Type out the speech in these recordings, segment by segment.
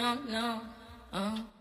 no, no. Uh.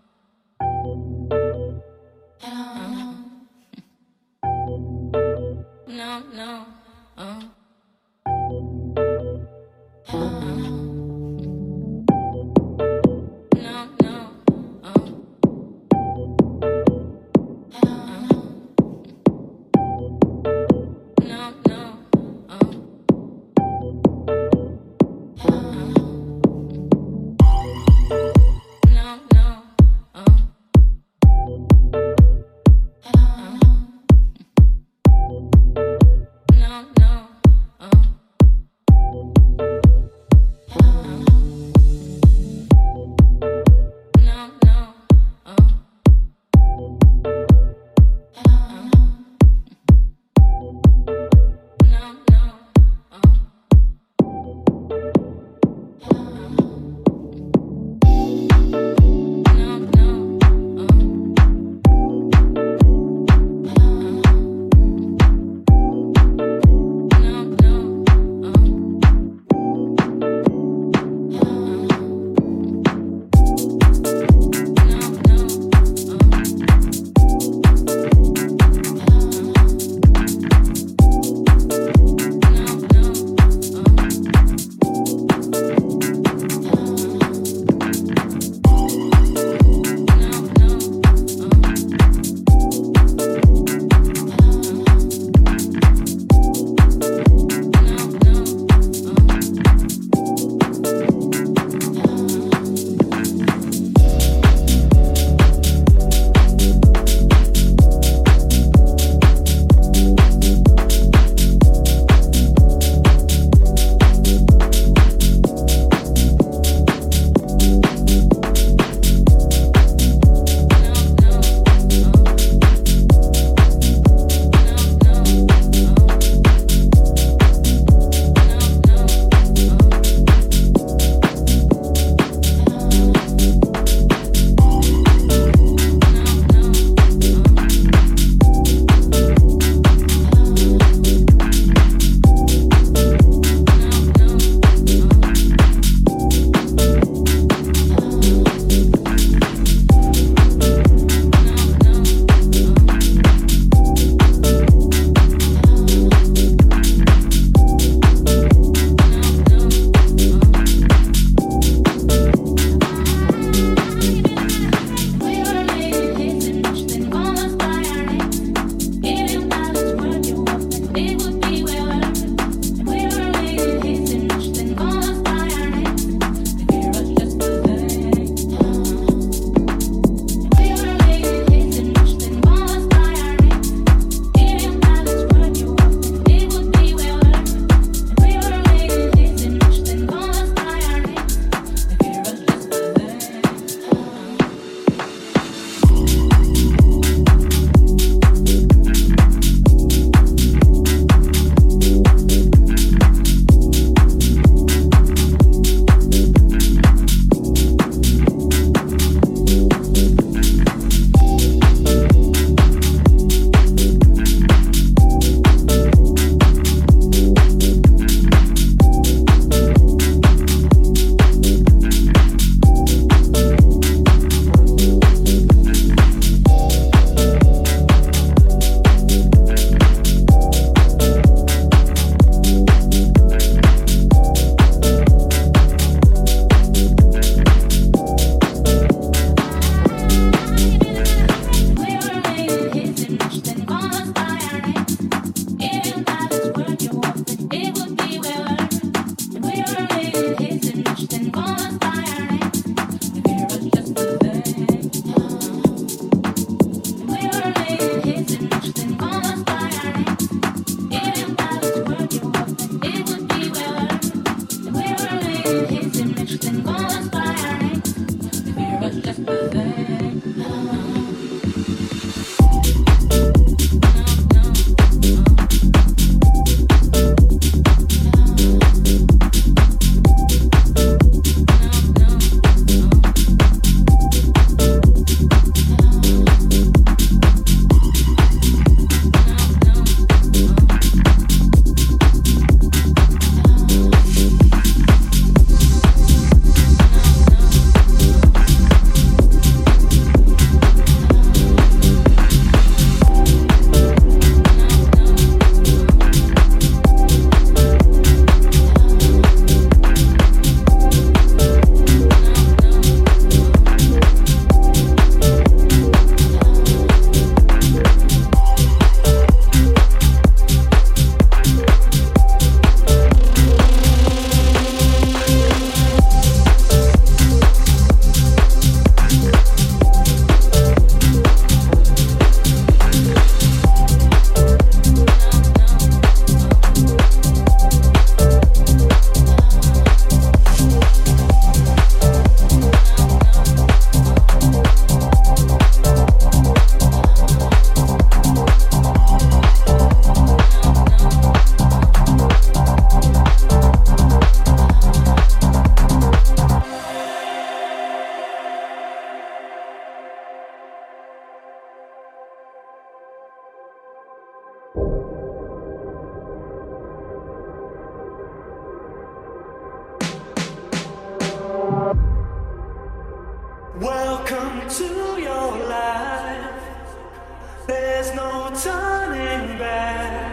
Welcome to your life. There's no turning back.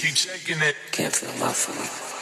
Keep shaking it. Can't feel nothing.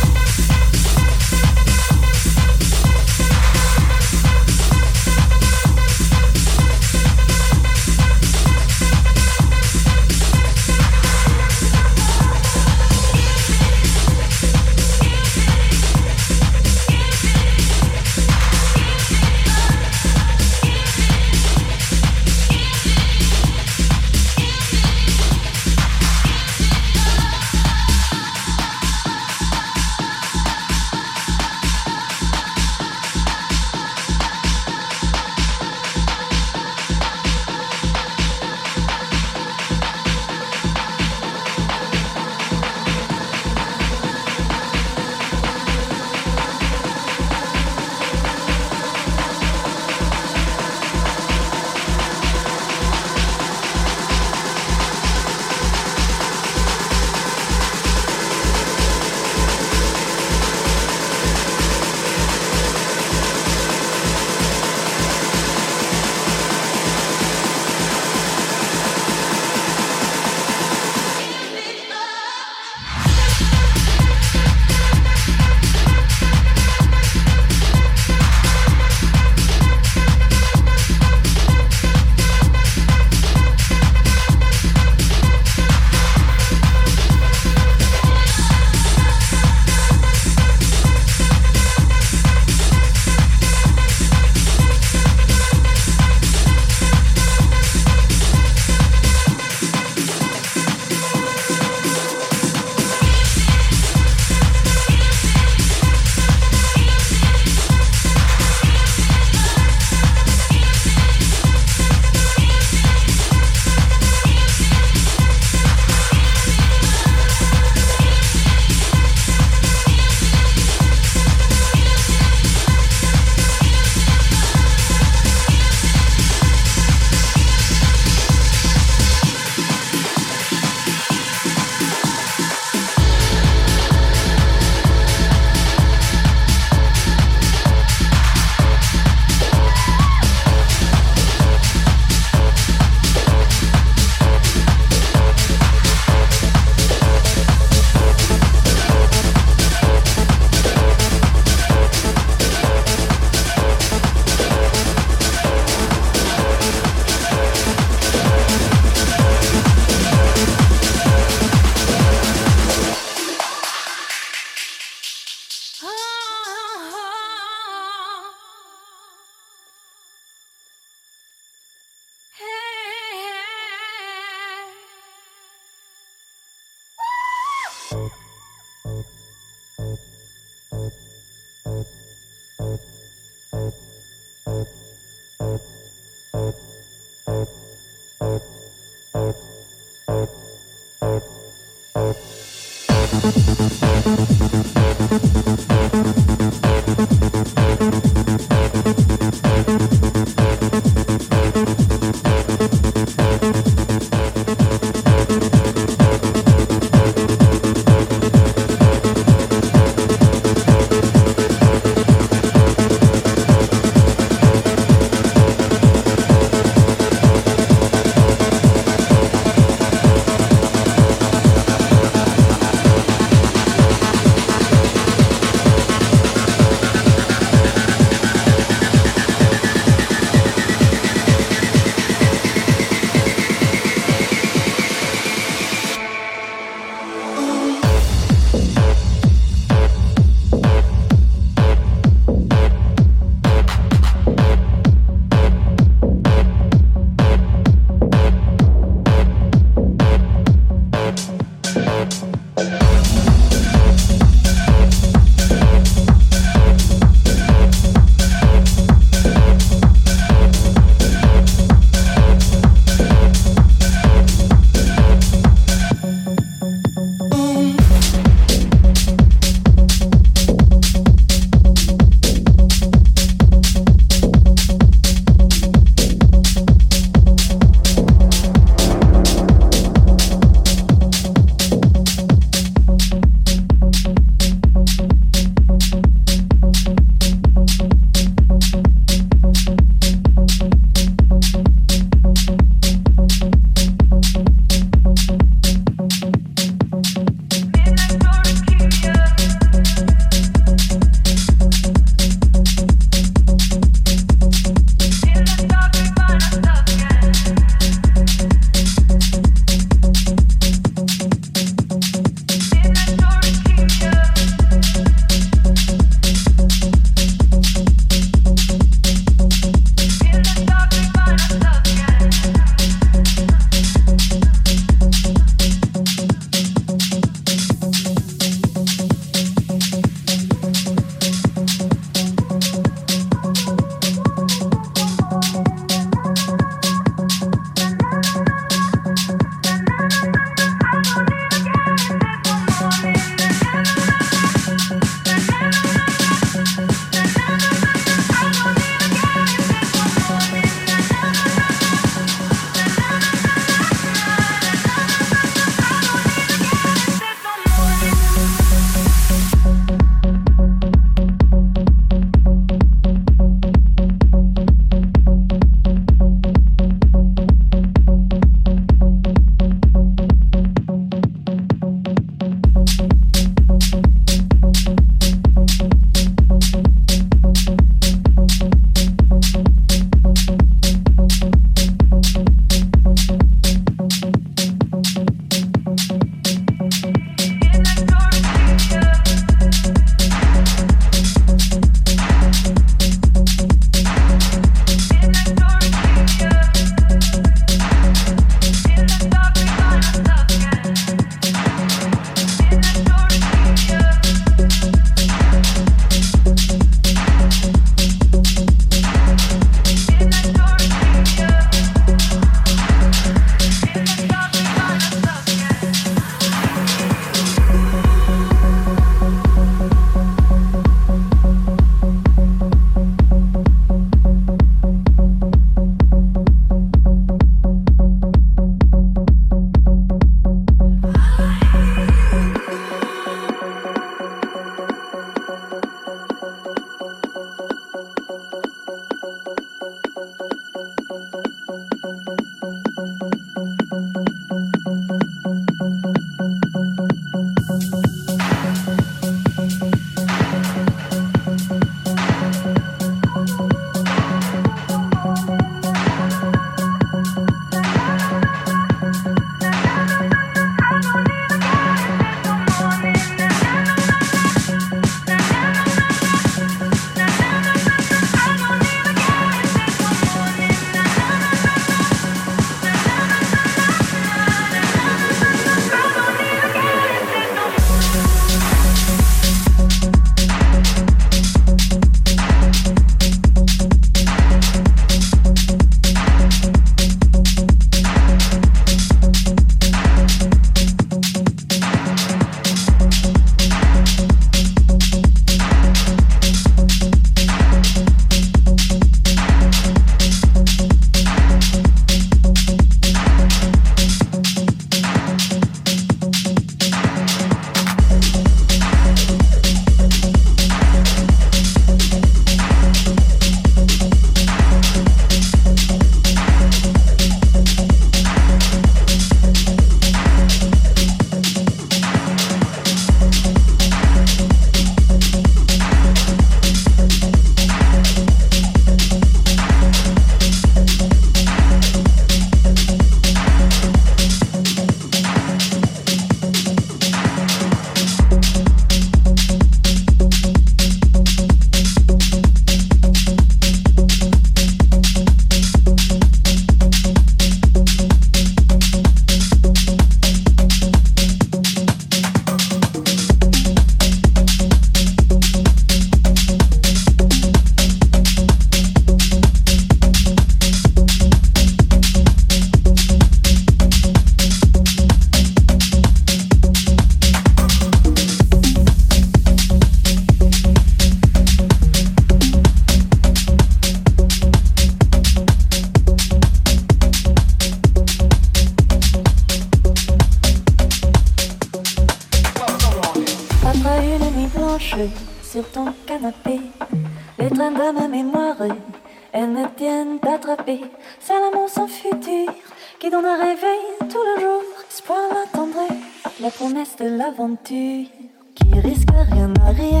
Qui risque rien à rien.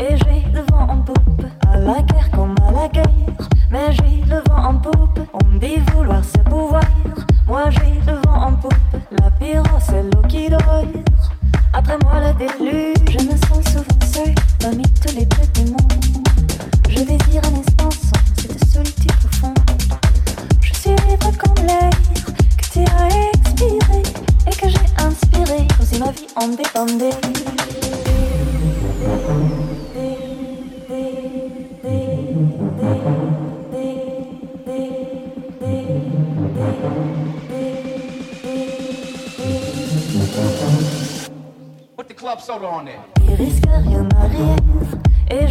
Et j'ai le vent en poupe, à la guerre comme à la guerre. Mais j'ai le vent en poupe, on me dit vouloir se pouvoir. Moi j'ai le vent en poupe, la pyro c'est l'eau qui dort. Après moi le déluge, je me sens souvent seul parmi tous les trucs du monde. Je désire un espace sans cette solitude profonde. Je suis libre comme l'air que tu as expiré et que j'ai inspiré, comme si ma vie en dépendait. Club soda on there. Il risque rien et